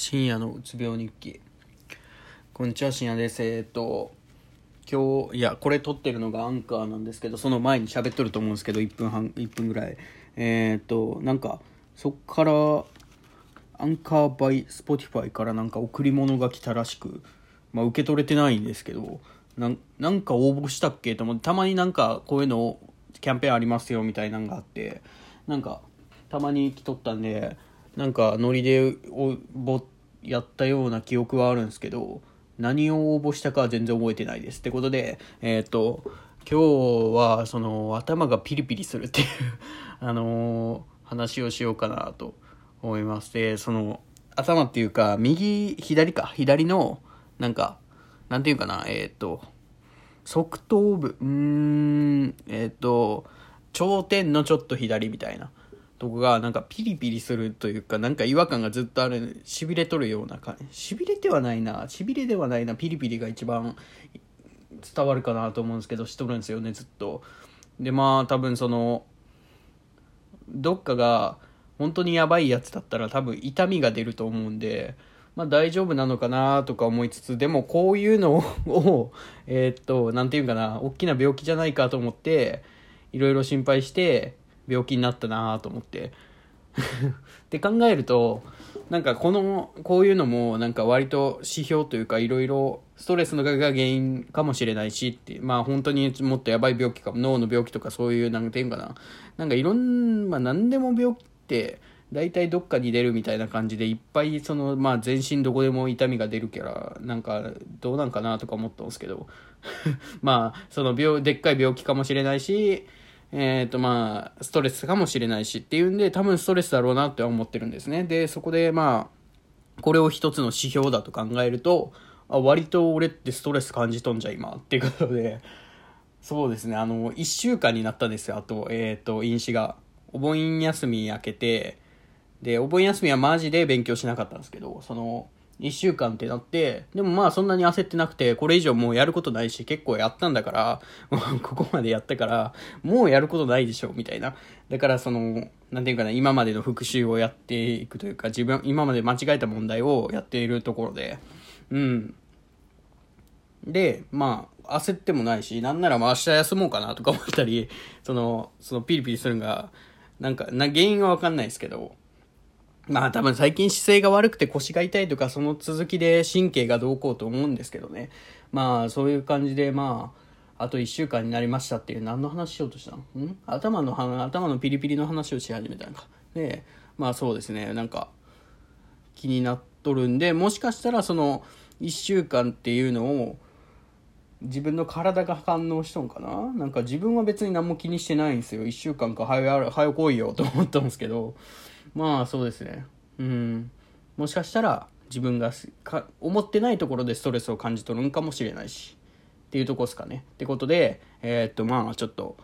深夜のうつ病日記。こんにちは深夜です。えっと今日いやこれ撮ってるのがアンカーなんですけどその前に喋っとると思うんですけど1分半1分ぐらい。えー、っとなんかそっから Anchor by Spotify からなんか贈り物が来たらしくまあ受け取れてないんですけどなんか応募したっけ？と思ってたまになんかこういうのキャンペーンありますよみたいなのがあってなんかたまに来とったんでなんかノリでおぼやったような記憶はあるんですけど何を応募したかは全然覚えてないです。ってことでえっ、と今日はその頭がピリピリするっていう あの話をしようかなと思いますでその頭っていうか右左か左のなんかなんていうかなえっ、と側頭部うーんえっ、と頂点のちょっと左みたいな。とこがなんかピリピリするというかなんか違和感がずっとあるしびれとるような感じ。しびれてはないなしびれではないなピリピリが一番伝わるかなと思うんですけどしとるんですよねずっと。でまあ多分そのどっかが本当にやばいやつだったら多分痛みが出ると思うんでまあ大丈夫なのかなとか思いつつでもこういうのを えっと何て言うかな大きな病気じゃないかと思っていろいろ心配して病気になったなと思って。って考えるとなんかこのこういうのもなんか割と指標というかいろいろストレスのが原因かもしれないしってまあ本当にもっとやばい病気か脳の病気とかそういうなんていうかな。なんかいろんまあ何でも病気って大体どっかに出るみたいな感じでいっぱいそのまあ全身どこでも痛みが出るからなんかどうなんかなとか思ったんですけど。まあその病でっかい病気かもしれないしえっ、とまあストレスかもしれないしっていうんで多分ストレスだろうなって思ってるんですね。でそこでまあこれを一つの指標だと考えるとあ割と俺ってストレス感じとんじゃ今っていうことで。そうですね。あの1週間になったんですよあとえっ、と飲酒が。お盆休み明けてでお盆休みはマジで勉強しなかったんですけどその1週間ってなって、でもまあそんなに焦ってなくて、これ以上もうやることないし、結構やったんだから、ここまでやったから、もうやることないでしょ、みたいな。だからその、なんていうかな、今までの復習をやっていくというか、自分、今まで間違えた問題をやっているところで、うん。で、まあ、焦ってもないし、なんならまあ明日休もうかなとか思ったり、その、そのピリピリするのが、なんか、な、原因はわかんないですけど、まあ多分最近姿勢が悪くて腰が痛いとかその続きで神経がどうこうと思うんですけどね。まあそういう感じでまああと1週間になりましたっていう何の話しようとしたのん？頭の頭のピリピリの話をし始めたのか。で、まあそうですね。なんか気になっとるんでもしかしたらその1週間っていうのを自分の体が反応しとんかな？なんか自分は別に何も気にしてないんですよ。1週間か早早来いよと思ったんですけど。まあそうですね。うん。もしかしたら自分がか思ってないところでストレスを感じ取るんかもしれないし。っていうとこですかね。ってことでえー、っとまあちょっと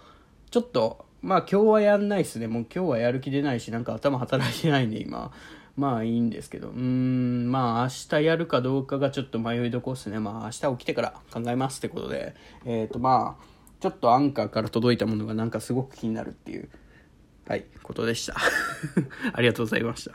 ちょっとまあ今日はやんないっすね。もう今日はやる気出ないしなんか頭働いてないんで今。まあいいんですけど。うーんまあ明日やるかどうかがちょっと迷いどこっすね。まあ明日起きてから考えますってことで。えー、っとまあちょっとアンカーから届いたものがなんかすごく気になるっていう。はい、ことでした。ありがとうございました。